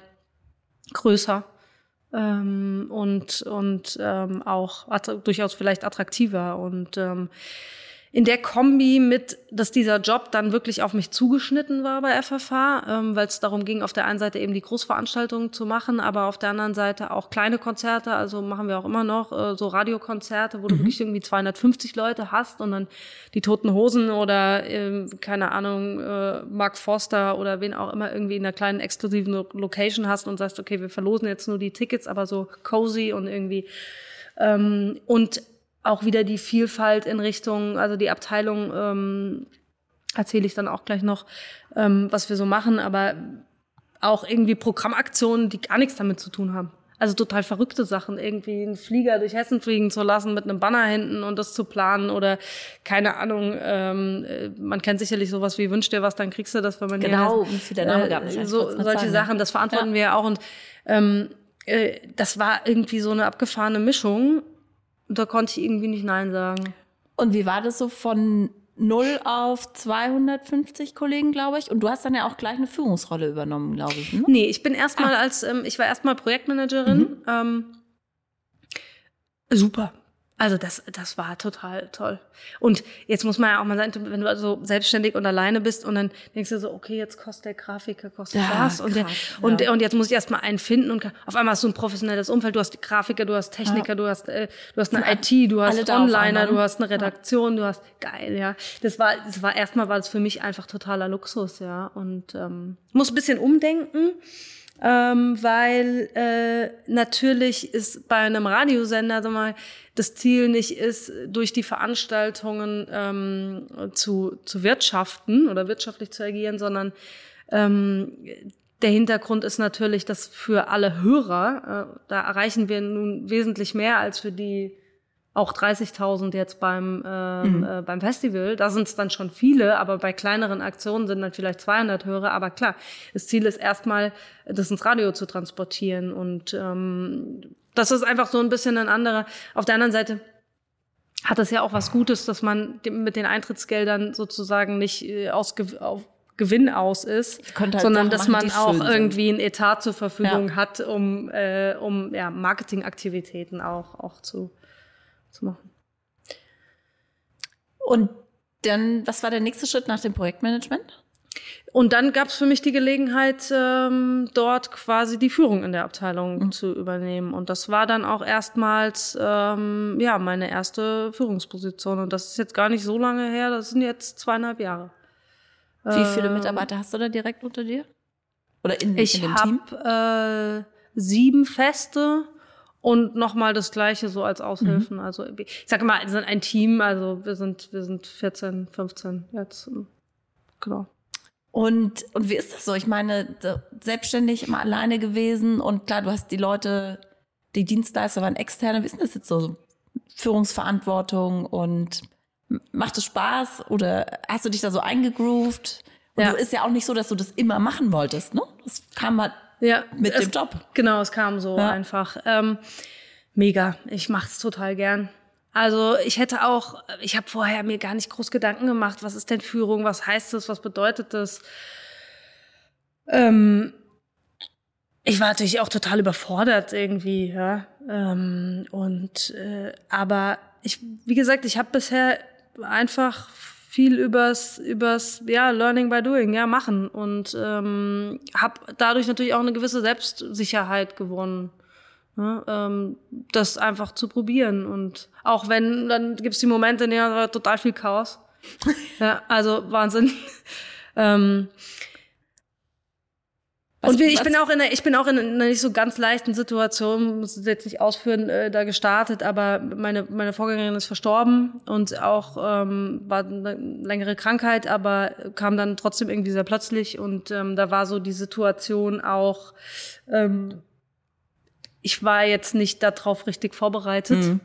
Speaker 1: größer ähm, und, und ähm, auch durchaus vielleicht attraktiver. Und ähm, in der Kombi mit, dass dieser Job dann wirklich auf mich zugeschnitten war bei FFH, ähm, weil es darum ging, auf der einen Seite eben die Großveranstaltungen zu machen, aber auf der anderen Seite auch kleine Konzerte, also machen wir auch immer noch äh, so Radiokonzerte, wo du mhm. wirklich irgendwie 250 Leute hast und dann die Toten Hosen oder äh, keine Ahnung, äh, Mark Forster oder wen auch immer irgendwie in einer kleinen exklusiven Location hast und sagst, okay, wir verlosen jetzt nur die Tickets, aber so cozy und irgendwie ähm, und auch wieder die Vielfalt in Richtung, also die Abteilung ähm, erzähle ich dann auch gleich noch, ähm, was wir so machen, aber auch irgendwie Programmaktionen, die gar nichts damit zu tun haben. Also total verrückte Sachen, irgendwie einen Flieger durch Hessen fliegen zu lassen mit einem Banner hinten und das zu planen oder keine Ahnung, ähm, äh, man kennt sicherlich sowas wie wünsch dir was, dann kriegst du das, wenn man
Speaker 2: genau, hier der Name gab
Speaker 1: äh, so, solche Sachen, das verantworten ja. wir ja auch und ähm, äh, das war irgendwie so eine abgefahrene Mischung da konnte ich irgendwie nicht Nein sagen.
Speaker 2: Und wie war das so von 0 auf 250 Kollegen, glaube ich? Und du hast dann ja auch gleich eine Führungsrolle übernommen, glaube ich. Ne?
Speaker 1: Nee, ich bin erstmal ah. als, ähm, ich war erstmal Projektmanagerin. Mhm. Ähm, super. Also das, das war total toll. Und jetzt muss man ja auch mal sagen, wenn du also selbstständig und alleine bist und dann denkst du so, okay, jetzt kostet der Grafiker, kostet ja, das und, der, und, ja. und jetzt muss ich erstmal einen finden und auf einmal hast du ein professionelles Umfeld, du hast Grafiker, du hast Techniker, ja. du hast, äh, du hast eine IT, du hast Onliner, du hast eine Redaktion, du hast, geil, ja. Das war, das war erstmal war das für mich einfach totaler Luxus, ja. Und ähm, muss ein bisschen umdenken ähm, weil äh, natürlich ist bei einem Radiosender sag mal, das Ziel nicht ist, durch die Veranstaltungen ähm, zu, zu wirtschaften oder wirtschaftlich zu agieren, sondern ähm, der Hintergrund ist natürlich, dass für alle Hörer, äh, da erreichen wir nun wesentlich mehr als für die auch 30.000 jetzt beim, ähm, mhm. äh, beim Festival. Da sind es dann schon viele, aber bei kleineren Aktionen sind dann vielleicht 200 Hörer. Aber klar, das Ziel ist erstmal, das ins Radio zu transportieren. Und ähm, das ist einfach so ein bisschen ein anderer. Auf der anderen Seite hat es ja auch was Gutes, dass man mit den Eintrittsgeldern sozusagen nicht äh, aus auf Gewinn aus ist, halt sondern dass man auch irgendwie ein Etat zur Verfügung ja. hat, um, äh, um ja, Marketingaktivitäten auch, auch zu, zu machen.
Speaker 2: Und dann, was war der nächste Schritt nach dem Projektmanagement?
Speaker 1: Und dann gab es für mich die Gelegenheit, ähm, dort quasi die Führung in der Abteilung mhm. zu übernehmen. Und das war dann auch erstmals ähm, ja meine erste Führungsposition. Und das ist jetzt gar nicht so lange her. Das sind jetzt zweieinhalb Jahre.
Speaker 2: Wie viele ähm, Mitarbeiter hast du da direkt unter dir?
Speaker 1: Oder in, ich in dem Team? Ich habe äh, sieben Feste und nochmal das Gleiche so als Aushilfen. Mhm. Also ich sage mal, wir sind ein Team, also wir sind, wir sind 14, 15 jetzt. Genau.
Speaker 2: Und, und wie ist das so? Ich meine, selbstständig immer alleine gewesen und klar, du hast die Leute, die Dienstleister waren externe. Wie ist das jetzt so? Führungsverantwortung und macht es Spaß oder hast du dich da so eingegroovt? Und ja. du ist ja auch nicht so, dass du das immer machen wolltest, ne? Das kam halt ja, mit
Speaker 1: es,
Speaker 2: dem Job.
Speaker 1: Genau, es kam so ja. einfach. Ähm, mega. Ich mach's total gern. Also ich hätte auch, ich habe vorher mir gar nicht groß Gedanken gemacht, was ist denn Führung, was heißt das, was bedeutet das. Ähm, ich war natürlich auch total überfordert irgendwie, ja. Ähm, und äh, aber ich, wie gesagt, ich habe bisher einfach viel übers, übers ja, Learning by Doing, ja, machen. Und ähm, habe dadurch natürlich auch eine gewisse Selbstsicherheit gewonnen. Ne? Ähm, das einfach zu probieren. Und auch wenn, dann gibt es die Momente, in denen total viel Chaos. ja, also Wahnsinn. ähm, was, und ich bin auch in einer, ich bin auch in einer nicht so ganz leichten Situation, muss es jetzt nicht ausführen, äh, da gestartet, aber meine, meine Vorgängerin ist verstorben und auch ähm, war eine längere Krankheit, aber kam dann trotzdem irgendwie sehr plötzlich und ähm, da war so die Situation auch, ähm, ich war jetzt nicht darauf richtig vorbereitet. Mhm.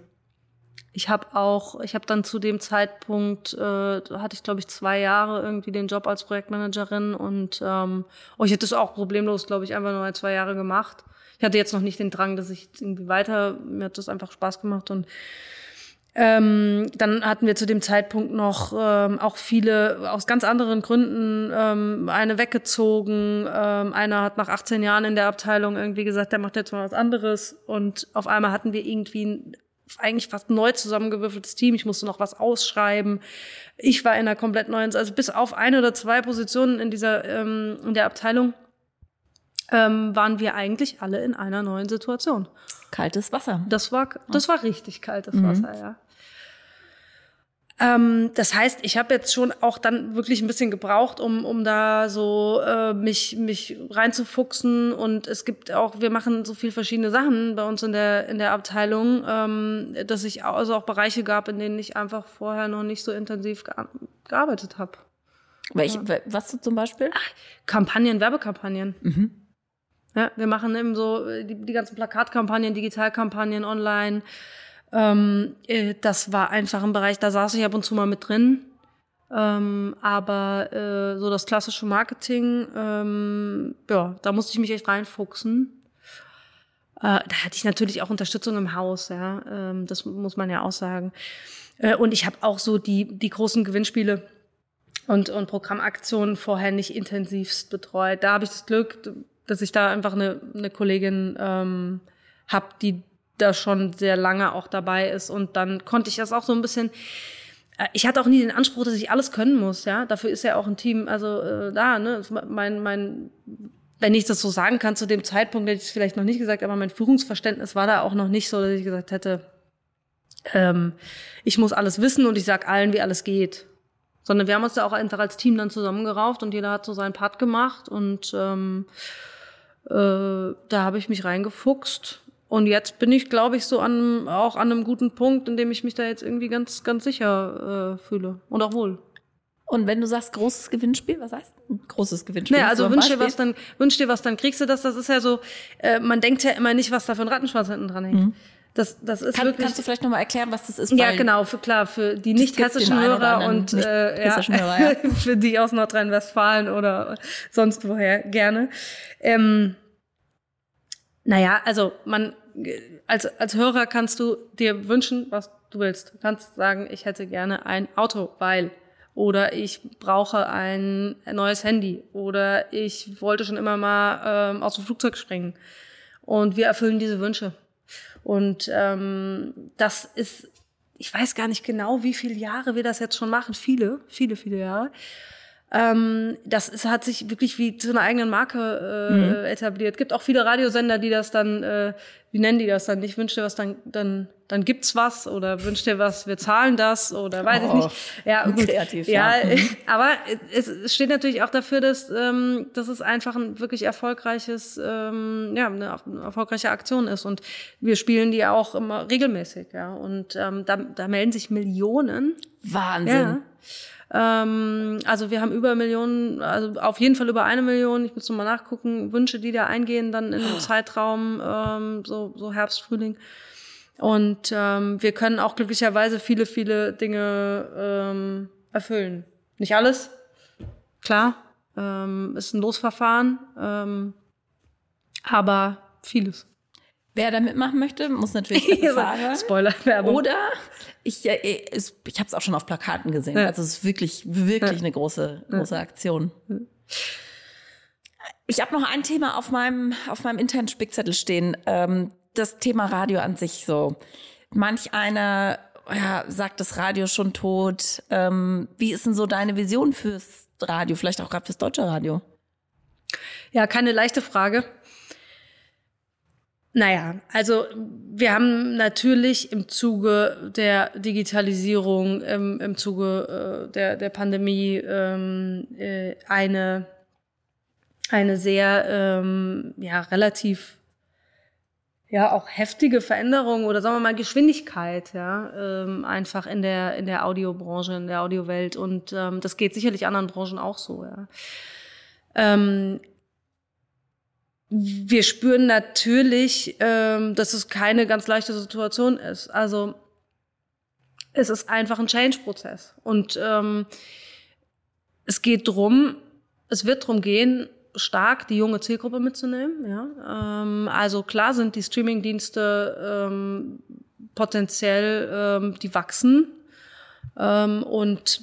Speaker 1: Ich habe auch, ich habe dann zu dem Zeitpunkt, äh, hatte ich glaube ich zwei Jahre irgendwie den Job als Projektmanagerin und ähm, oh, ich hätte es auch problemlos, glaube ich, einfach nur ein, zwei Jahre gemacht. Ich hatte jetzt noch nicht den Drang, dass ich irgendwie weiter, mir hat das einfach Spaß gemacht und ähm, dann hatten wir zu dem Zeitpunkt noch ähm, auch viele aus ganz anderen Gründen ähm, eine weggezogen. Ähm, einer hat nach 18 Jahren in der Abteilung irgendwie gesagt, der macht jetzt mal was anderes. Und auf einmal hatten wir irgendwie eigentlich fast neu zusammengewürfeltes Team. Ich musste noch was ausschreiben. Ich war in einer komplett neuen, also bis auf eine oder zwei Positionen in dieser ähm, in der Abteilung ähm, waren wir eigentlich alle in einer neuen Situation.
Speaker 2: Kaltes Wasser.
Speaker 1: Das war das war richtig kaltes mhm. Wasser, ja. Ähm, das heißt, ich habe jetzt schon auch dann wirklich ein bisschen gebraucht, um, um da so äh, mich, mich reinzufuchsen. Und es gibt auch, wir machen so viel verschiedene Sachen bei uns in der, in der Abteilung, ähm, dass ich also auch Bereiche gab, in denen ich einfach vorher noch nicht so intensiv gearbeitet habe.
Speaker 2: Welche, ja. Was du zum Beispiel? Ach,
Speaker 1: Kampagnen, Werbekampagnen. Mhm. Ja, wir machen eben so äh, die, die ganzen Plakatkampagnen, Digitalkampagnen online. Ähm, äh, das war einfach ein Bereich, da saß ich ab und zu mal mit drin. Ähm, aber äh, so das klassische Marketing, ähm, ja, da musste ich mich echt reinfuchsen. Äh, da hatte ich natürlich auch Unterstützung im Haus, ja, ähm, das muss man ja auch sagen. Äh, und ich habe auch so die die großen Gewinnspiele und und Programmaktionen vorher nicht intensivst betreut. Da habe ich das Glück, dass ich da einfach eine eine Kollegin ähm, habe, die da schon sehr lange auch dabei ist. Und dann konnte ich das auch so ein bisschen. Äh, ich hatte auch nie den Anspruch, dass ich alles können muss, ja. Dafür ist ja auch ein Team, also äh, da, ne, mein, mein, wenn ich das so sagen kann, zu dem Zeitpunkt hätte ich es vielleicht noch nicht gesagt, aber mein Führungsverständnis war da auch noch nicht so, dass ich gesagt hätte, ähm, ich muss alles wissen und ich sag allen, wie alles geht. Sondern wir haben uns da auch einfach als Team dann zusammengerauft und jeder hat so seinen Part gemacht und ähm, äh, da habe ich mich reingefuchst und jetzt bin ich, glaube ich, so an, auch an einem guten Punkt, in dem ich mich da jetzt irgendwie ganz, ganz sicher äh, fühle und auch wohl.
Speaker 2: Und wenn du sagst großes Gewinnspiel, was heißt großes Gewinnspiel?
Speaker 1: Naja, also wünsch dir was, dann wünsch dir was, dann kriegst du das. Das ist ja so, äh, man denkt ja immer nicht, was da für ein Rattenschwanz hinten dran hängt. Mhm. Das, das ist
Speaker 2: Kann,
Speaker 1: wirklich,
Speaker 2: kannst du vielleicht nochmal erklären, was das ist?
Speaker 1: Ja, genau, für, klar, für die nicht hessischen Hörer und äh, ja, Hörer, ja. für die aus Nordrhein-Westfalen oder sonst woher gerne. Ähm, naja, also man als, als Hörer kannst du dir wünschen, was du willst. Du kannst sagen, ich hätte gerne ein Auto, weil oder ich brauche ein neues Handy oder ich wollte schon immer mal ähm, aus dem Flugzeug springen. Und wir erfüllen diese Wünsche. Und ähm, das ist, ich weiß gar nicht genau, wie viele Jahre wir das jetzt schon machen. Viele, viele, viele Jahre. Ähm, das ist, hat sich wirklich wie zu einer eigenen Marke äh, mhm. etabliert. Gibt auch viele Radiosender, die das dann, äh, wie nennen die das dann? Ich wünsche dir was, dann, dann, dann gibt's was oder wünsch dir was, wir zahlen das oder weiß oh, ich nicht. Ja, gut. kreativ. Ja, ja. Mhm. aber es steht natürlich auch dafür, dass, ähm, dass es einfach ein wirklich erfolgreiches, ähm, ja, eine, eine erfolgreiche Aktion ist und wir spielen die auch immer regelmäßig, ja. Und ähm, da, da melden sich Millionen.
Speaker 2: Wahnsinn.
Speaker 1: Ja. Ähm, also wir haben über Millionen, also auf jeden Fall über eine Million, ich muss noch mal nachgucken, Wünsche, die da eingehen, dann in einem oh. Zeitraum, ähm, so, so Herbst, Frühling. Und ähm, wir können auch glücklicherweise viele, viele Dinge ähm, erfüllen. Nicht alles, klar, ähm, ist ein Losverfahren, ähm, aber vieles.
Speaker 2: Wer da mitmachen möchte, muss natürlich
Speaker 1: sagen. Spoiler-Werbung.
Speaker 2: Oder ich, äh, ich habe es auch schon auf Plakaten gesehen. Ja. Also es ist wirklich, wirklich ja. eine große, große. Aktion. Ich habe noch ein Thema auf meinem, auf meinem internen Spickzettel stehen. Ähm, das Thema Radio an sich so. Manch einer ja, sagt das Radio schon tot. Ähm, wie ist denn so deine Vision fürs Radio? Vielleicht auch gerade fürs deutsche Radio?
Speaker 1: Ja, keine leichte Frage. Naja, also wir haben natürlich im Zuge der Digitalisierung, im, im Zuge äh, der, der Pandemie ähm, äh, eine, eine sehr ähm, ja, relativ ja auch heftige Veränderung oder sagen wir mal Geschwindigkeit ja ähm, einfach in der in der Audiobranche in der Audiowelt. Und ähm, das geht sicherlich anderen Branchen auch so ja. Ähm, wir spüren natürlich, ähm, dass es keine ganz leichte Situation ist. Also es ist einfach ein Change-Prozess. Und ähm, es geht drum, es wird drum gehen, stark die junge Zielgruppe mitzunehmen. Ja? Ähm, also klar sind die Streaming-Dienste ähm, potenziell, ähm, die wachsen. Ähm, und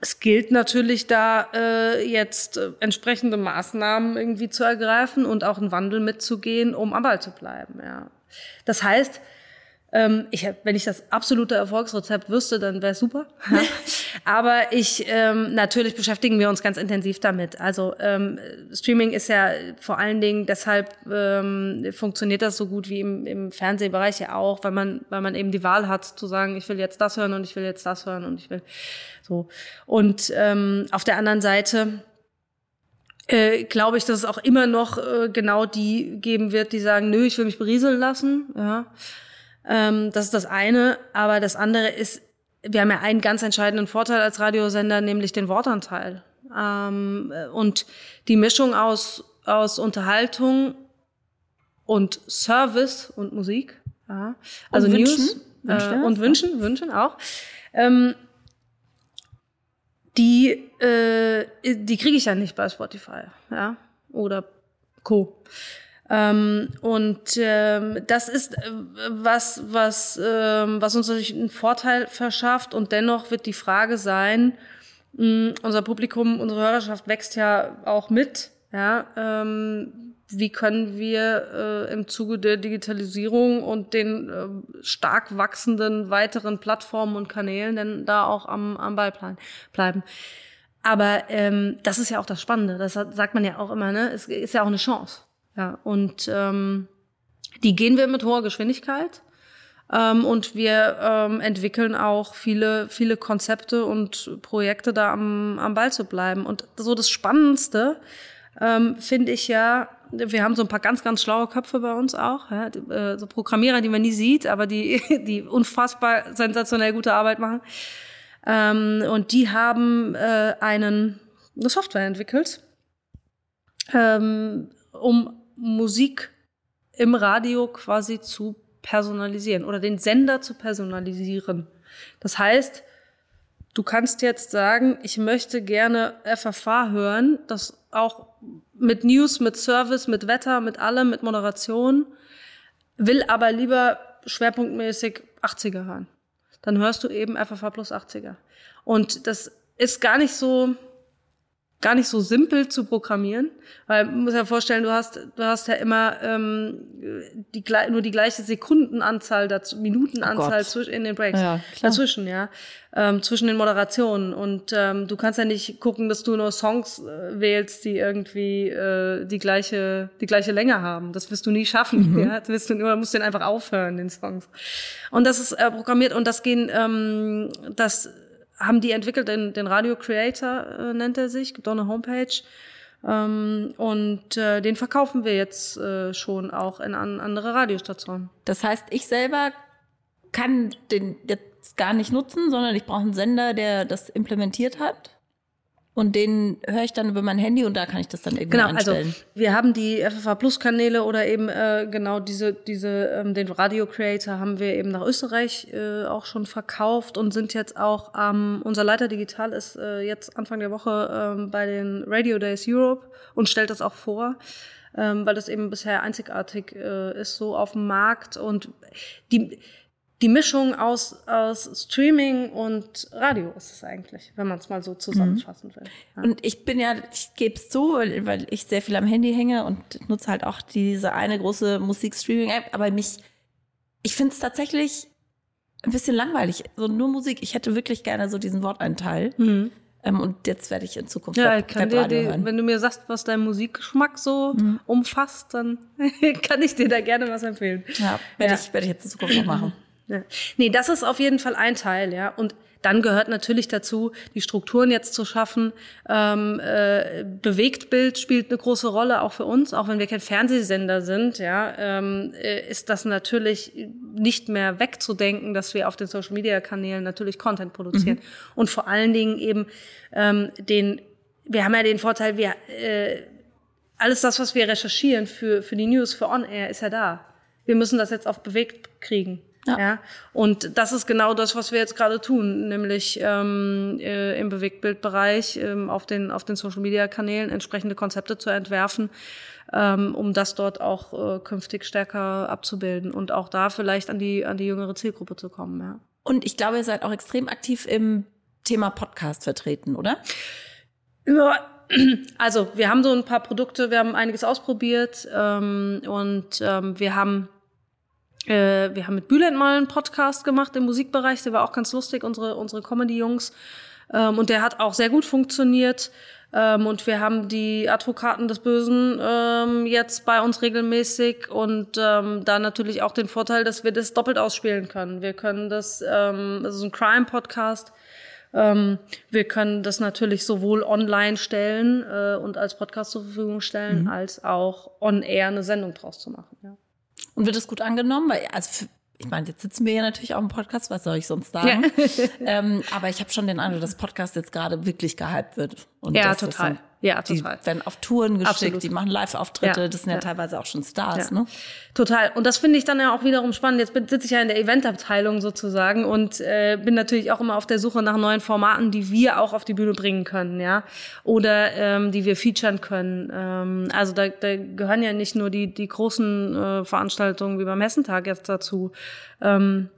Speaker 1: es gilt natürlich da äh, jetzt äh, entsprechende Maßnahmen irgendwie zu ergreifen und auch einen Wandel mitzugehen, um am Ball zu bleiben. Ja. Das heißt, ähm, ich, wenn ich das absolute Erfolgsrezept wüsste, dann wäre super. Aber ich ähm, natürlich beschäftigen wir uns ganz intensiv damit. Also ähm, Streaming ist ja vor allen Dingen deshalb ähm, funktioniert das so gut wie im, im Fernsehbereich ja auch, weil man weil man eben die Wahl hat zu sagen, ich will jetzt das hören und ich will jetzt das hören und ich will so. Und ähm, auf der anderen Seite äh, glaube ich, dass es auch immer noch äh, genau die geben wird, die sagen, nö, ich will mich berieseln lassen. Ja. Ähm, das ist das eine. Aber das andere ist, wir haben ja einen ganz entscheidenden Vorteil als Radiosender, nämlich den Wortanteil. Ähm, und die Mischung aus, aus Unterhaltung und Service und Musik. Ja. Also
Speaker 2: und
Speaker 1: News
Speaker 2: Wünschen,
Speaker 1: äh, und Wünschen, Wünschen auch. Ähm, die, äh, die kriege ich ja nicht bei Spotify, ja, oder Co. Ähm, und ähm, das ist äh, was, was, ähm, was uns natürlich einen Vorteil verschafft. Und dennoch wird die Frage sein, mh, unser Publikum, unsere Hörerschaft wächst ja auch mit. Ja, ähm, wie können wir äh, im Zuge der Digitalisierung und den äh, stark wachsenden weiteren Plattformen und Kanälen denn da auch am, am Ball bleiben? Aber ähm, das ist ja auch das Spannende. Das sagt man ja auch immer. Ne, es ist ja auch eine Chance. Ja, und ähm, die gehen wir mit hoher Geschwindigkeit. Ähm, und wir ähm, entwickeln auch viele, viele Konzepte und Projekte, da am, am Ball zu bleiben. Und so das Spannendste ähm, finde ich ja, wir haben so ein paar ganz, ganz schlaue Köpfe bei uns auch, ja, die, äh, so Programmierer, die man nie sieht, aber die, die unfassbar sensationell gute Arbeit machen. Ähm, und die haben äh, einen, eine Software entwickelt, ähm, um Musik im Radio quasi zu personalisieren oder den Sender zu personalisieren. Das heißt, du kannst jetzt sagen, ich möchte gerne FFH hören, das auch mit News, mit Service, mit Wetter, mit allem, mit Moderation, will aber lieber schwerpunktmäßig 80er hören. Dann hörst du eben FFH plus 80er. Und das ist gar nicht so, gar nicht so simpel zu programmieren, weil man muss ja vorstellen, du hast du hast ja immer ähm, die nur die gleiche Sekundenanzahl dazu, Minutenanzahl oh in den Breaks. Ja, dazwischen, ja, ähm, zwischen den Moderationen. Und ähm, du kannst ja nicht gucken, dass du nur Songs äh, wählst, die irgendwie äh, die gleiche die gleiche Länge haben. Das wirst du nie schaffen, mhm. ja, das wirst du nur musst den einfach aufhören den Songs. Und das ist äh, programmiert. Und das gehen ähm, das haben die entwickelt, den, den Radio Creator äh, nennt er sich, gibt auch eine Homepage. Ähm, und äh, den verkaufen wir jetzt äh, schon auch in an andere Radiostationen.
Speaker 2: Das heißt, ich selber kann den jetzt gar nicht nutzen, sondern ich brauche einen Sender, der das implementiert hat. Und den höre ich dann über mein Handy und da kann ich das dann irgendwie genau, also einstellen.
Speaker 1: Also wir haben die FFH Plus Kanäle oder eben äh, genau diese diese ähm, den Radio Creator haben wir eben nach Österreich äh, auch schon verkauft und sind jetzt auch ähm, unser Leiter Digital ist äh, jetzt Anfang der Woche ähm, bei den Radio Days Europe und stellt das auch vor. Ähm, weil das eben bisher einzigartig äh, ist so auf dem Markt und die die Mischung aus, aus Streaming und Radio ist es eigentlich, wenn man es mal so zusammenfassen will.
Speaker 2: Ja. Und ich bin ja, ich gebe es zu, weil, weil ich sehr viel am Handy hänge und nutze halt auch diese eine große Musikstreaming-App, aber mich, ich finde es tatsächlich ein bisschen langweilig. So nur Musik. Ich hätte wirklich gerne so diesen Worteinteil. Mhm. Ähm, und jetzt werde ich in Zukunft
Speaker 1: ja, Web, kann dir die, Wenn du mir sagst, was dein Musikgeschmack so mhm. umfasst, dann kann ich dir da gerne was empfehlen.
Speaker 2: Ja, werde ja. ich, werd ich jetzt in Zukunft noch machen.
Speaker 1: Ja. Nee, das ist auf jeden Fall ein Teil, ja. Und dann gehört natürlich dazu, die Strukturen jetzt zu schaffen. Ähm, äh, Bewegtbild spielt eine große Rolle auch für uns, auch wenn wir kein Fernsehsender sind. Ja, ähm, äh, ist das natürlich nicht mehr wegzudenken, dass wir auf den Social Media Kanälen natürlich Content produzieren mhm. und vor allen Dingen eben ähm, den. Wir haben ja den Vorteil, wir äh, alles das, was wir recherchieren für für die News, für On Air, ist ja da. Wir müssen das jetzt auf bewegt kriegen. Ja. ja. Und das ist genau das, was wir jetzt gerade tun, nämlich ähm, äh, im Bewegtbildbereich ähm, auf den auf den Social Media Kanälen entsprechende Konzepte zu entwerfen, ähm, um das dort auch äh, künftig stärker abzubilden und auch da vielleicht an die an die jüngere Zielgruppe zu kommen. Ja.
Speaker 2: Und ich glaube, ihr seid auch extrem aktiv im Thema Podcast vertreten, oder?
Speaker 1: Ja, also wir haben so ein paar Produkte, wir haben einiges ausprobiert ähm, und ähm, wir haben äh, wir haben mit Bülent mal einen Podcast gemacht im Musikbereich, der war auch ganz lustig, unsere unsere Comedy-Jungs ähm, und der hat auch sehr gut funktioniert. Ähm, und wir haben die Advokaten des Bösen ähm, jetzt bei uns regelmäßig und ähm, da natürlich auch den Vorteil, dass wir das doppelt ausspielen können. Wir können das, ähm, das ist ein Crime-Podcast. Ähm, wir können das natürlich sowohl online stellen äh, und als Podcast zur Verfügung stellen, mhm. als auch on-air eine Sendung draus zu machen. Ja.
Speaker 2: Und wird es gut angenommen? Weil, also ich meine, jetzt sitzen wir ja natürlich auch im Podcast, was soll ich sonst sagen? Ja. ähm, aber ich habe schon den Eindruck, dass Podcast jetzt gerade wirklich gehypt wird.
Speaker 1: Und ja, total. Ja, total.
Speaker 2: Die werden auf Touren geschickt, Absolut. die machen Live-Auftritte, ja, das sind ja, ja, teilweise auch schon Stars, ja. ne?
Speaker 1: Total. Und das finde ich dann ja auch wiederum spannend. Jetzt sitze ich ja in der Eventabteilung sozusagen und äh, bin natürlich auch immer auf der Suche nach neuen Formaten, die wir auch auf die Bühne bringen können, ja. Oder ähm, die wir featuren können. Ähm, also da, da gehören ja nicht nur die, die großen äh, Veranstaltungen wie beim Hessentag jetzt dazu. Ähm,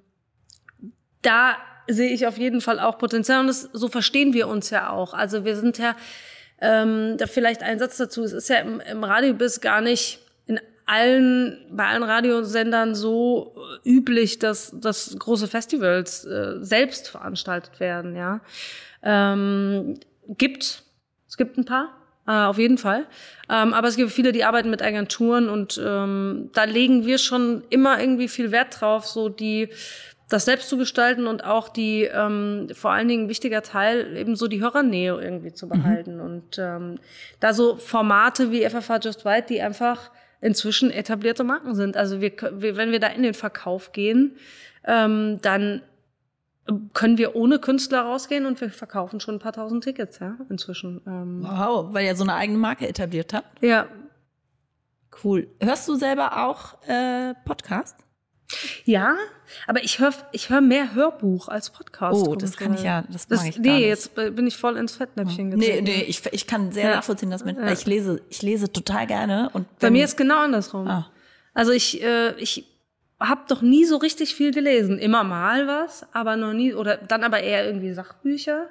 Speaker 1: da sehe ich auf jeden Fall auch Potenzial und das, so verstehen wir uns ja auch. Also wir sind ja ähm, da vielleicht ein Satz dazu. Es ist ja im, im Radiobiss gar nicht in allen, bei allen Radiosendern so üblich, dass, dass große Festivals äh, selbst veranstaltet werden, ja. Ähm, gibt, es gibt ein paar, äh, auf jeden Fall. Ähm, aber es gibt viele, die arbeiten mit Agenturen und ähm, da legen wir schon immer irgendwie viel Wert drauf, so die das selbst zu gestalten und auch die ähm, vor allen Dingen wichtiger Teil eben so die Hörernähe irgendwie zu behalten mhm. und ähm, da so Formate wie FFH Just White, die einfach inzwischen etablierte Marken sind. Also wir, wir wenn wir da in den Verkauf gehen, ähm, dann können wir ohne Künstler rausgehen und wir verkaufen schon ein paar tausend Tickets, ja, inzwischen.
Speaker 2: Ähm. Wow, weil ihr so eine eigene Marke etabliert habt.
Speaker 1: Ja.
Speaker 2: Cool. Hörst du selber auch äh, Podcast?
Speaker 1: Ja, aber ich höre ich hör mehr Hörbuch als Podcast.
Speaker 2: Oh, das kann ich ja, das,
Speaker 1: das
Speaker 2: ich
Speaker 1: Nee, jetzt bin ich voll ins Fettnäpfchen
Speaker 2: getreten. Nee, nee, ich, ich kann sehr ja. nachvollziehen, dass mit, ja. ich lese, ich lese total gerne. Und
Speaker 1: Bei mir ist genau andersrum. Ah. Also ich, äh, ich habe doch nie so richtig viel gelesen. Immer mal was, aber noch nie, oder dann aber eher irgendwie Sachbücher.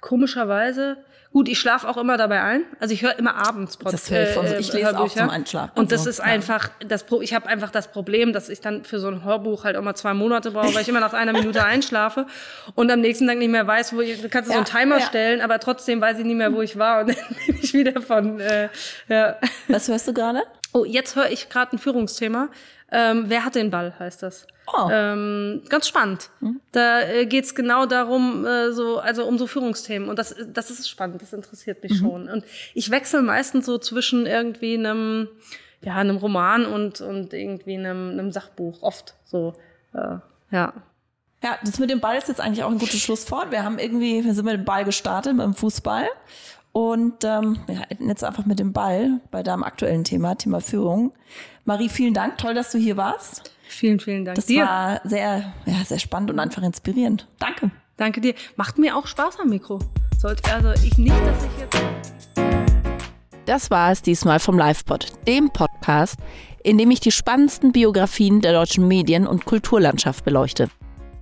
Speaker 1: Komischerweise. Gut, ich schlafe auch immer dabei ein. Also ich höre immer abends
Speaker 2: Podcast. Das höre ich von so. Ich lese Hörbücher. auch zum Einschlafen.
Speaker 1: Und das also, ist ja. einfach, das, ich habe einfach das Problem, dass ich dann für so ein Hörbuch halt auch mal zwei Monate brauche, weil ich immer nach einer Minute einschlafe und am nächsten Tag nicht mehr weiß, wo ich, du kannst ja, so einen Timer ja. stellen, aber trotzdem weiß ich nicht mehr, wo ich war und dann bin ich wieder von, äh, ja.
Speaker 2: Was hörst du gerade?
Speaker 1: Oh, jetzt höre ich gerade ein Führungsthema. Ähm, wer hat den Ball, heißt das. Oh. Ähm, ganz spannend. Mhm. Da äh, geht genau darum, äh, so, also um so Führungsthemen. Und das, das ist spannend, das interessiert mich mhm. schon. Und ich wechsle meistens so zwischen irgendwie einem, ja, einem Roman und, und irgendwie einem, einem Sachbuch. Oft so, äh, ja.
Speaker 2: Ja, das mit dem Ball ist jetzt eigentlich auch ein gutes Schlusswort. Wir haben irgendwie, wir sind mit dem Ball gestartet, mit dem Fußball. Und ähm, jetzt einfach mit dem Ball bei deinem aktuellen Thema, Thema Führung. Marie, vielen Dank. Toll, dass du hier warst.
Speaker 1: Vielen, vielen Dank
Speaker 2: das dir. War sehr, ja, sehr spannend und einfach inspirierend. Danke.
Speaker 1: Danke dir. Macht mir auch Spaß am Mikro. Sollte also ich nicht, dass ich jetzt.
Speaker 2: Das war es diesmal vom LivePod, dem Podcast, in dem ich die spannendsten Biografien der deutschen Medien- und Kulturlandschaft beleuchte.